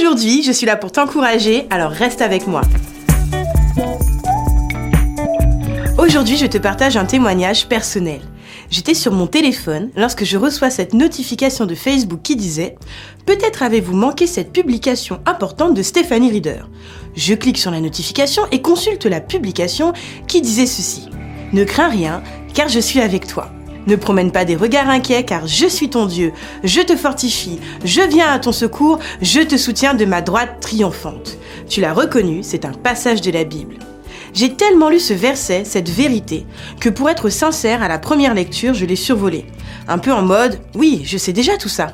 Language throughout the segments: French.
Aujourd'hui, je suis là pour t'encourager, alors reste avec moi. Aujourd'hui, je te partage un témoignage personnel. J'étais sur mon téléphone lorsque je reçois cette notification de Facebook qui disait Peut-être avez-vous manqué cette publication importante de Stéphanie Reader. Je clique sur la notification et consulte la publication qui disait ceci. Ne crains rien, car je suis avec toi. Ne promène pas des regards inquiets, car je suis ton Dieu. Je te fortifie, je viens à ton secours, je te soutiens de ma droite triomphante. Tu l'as reconnu, c'est un passage de la Bible. J'ai tellement lu ce verset, cette vérité, que pour être sincère, à la première lecture, je l'ai survolé. Un peu en mode, oui, je sais déjà tout ça.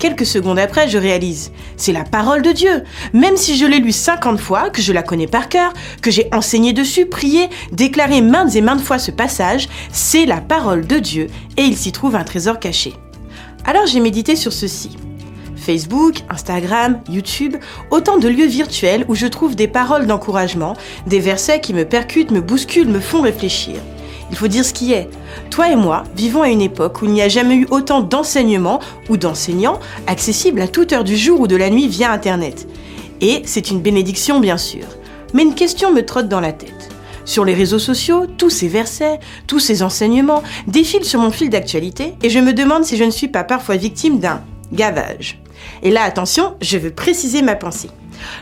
Quelques secondes après, je réalise, c'est la parole de Dieu. Même si je l'ai lu 50 fois, que je la connais par cœur, que j'ai enseigné dessus, prié, déclaré maintes et maintes fois ce passage, c'est la parole de Dieu et il s'y trouve un trésor caché. Alors j'ai médité sur ceci. Facebook, Instagram, YouTube, autant de lieux virtuels où je trouve des paroles d'encouragement, des versets qui me percutent, me bousculent, me font réfléchir. Il faut dire ce qui est. Toi et moi vivons à une époque où il n'y a jamais eu autant d'enseignements ou d'enseignants accessibles à toute heure du jour ou de la nuit via Internet. Et c'est une bénédiction bien sûr. Mais une question me trotte dans la tête. Sur les réseaux sociaux, tous ces versets, tous ces enseignements défilent sur mon fil d'actualité et je me demande si je ne suis pas parfois victime d'un gavage. Et là, attention, je veux préciser ma pensée.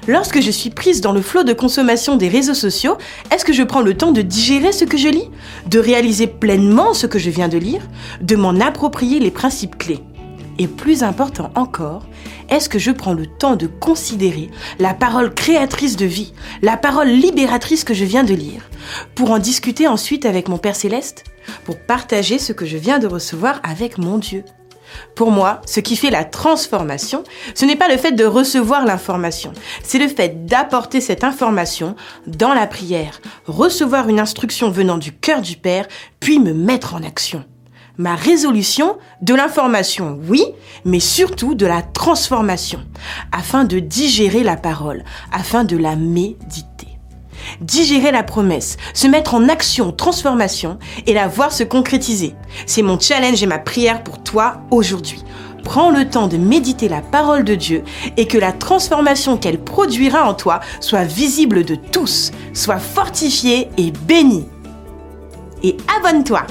Lorsque je suis prise dans le flot de consommation des réseaux sociaux, est-ce que je prends le temps de digérer ce que je lis De réaliser pleinement ce que je viens de lire De m'en approprier les principes clés? Et plus important encore, est-ce que je prends le temps de considérer la parole créatrice de vie, la parole libératrice que je viens de lire, pour en discuter ensuite avec mon Père céleste, pour partager ce que je viens de recevoir avec mon Dieu? Pour moi, ce qui fait la transformation, ce n'est pas le fait de recevoir l'information, c'est le fait d'apporter cette information dans la prière, recevoir une instruction venant du cœur du Père, puis me mettre en action. Ma résolution de l'information, oui, mais surtout de la transformation, afin de digérer la parole, afin de la méditer digérer la promesse, se mettre en action, transformation et la voir se concrétiser. C'est mon challenge et ma prière pour toi aujourd'hui. Prends le temps de méditer la parole de Dieu et que la transformation qu'elle produira en toi soit visible de tous, soit fortifiée et bénie. Et abonne-toi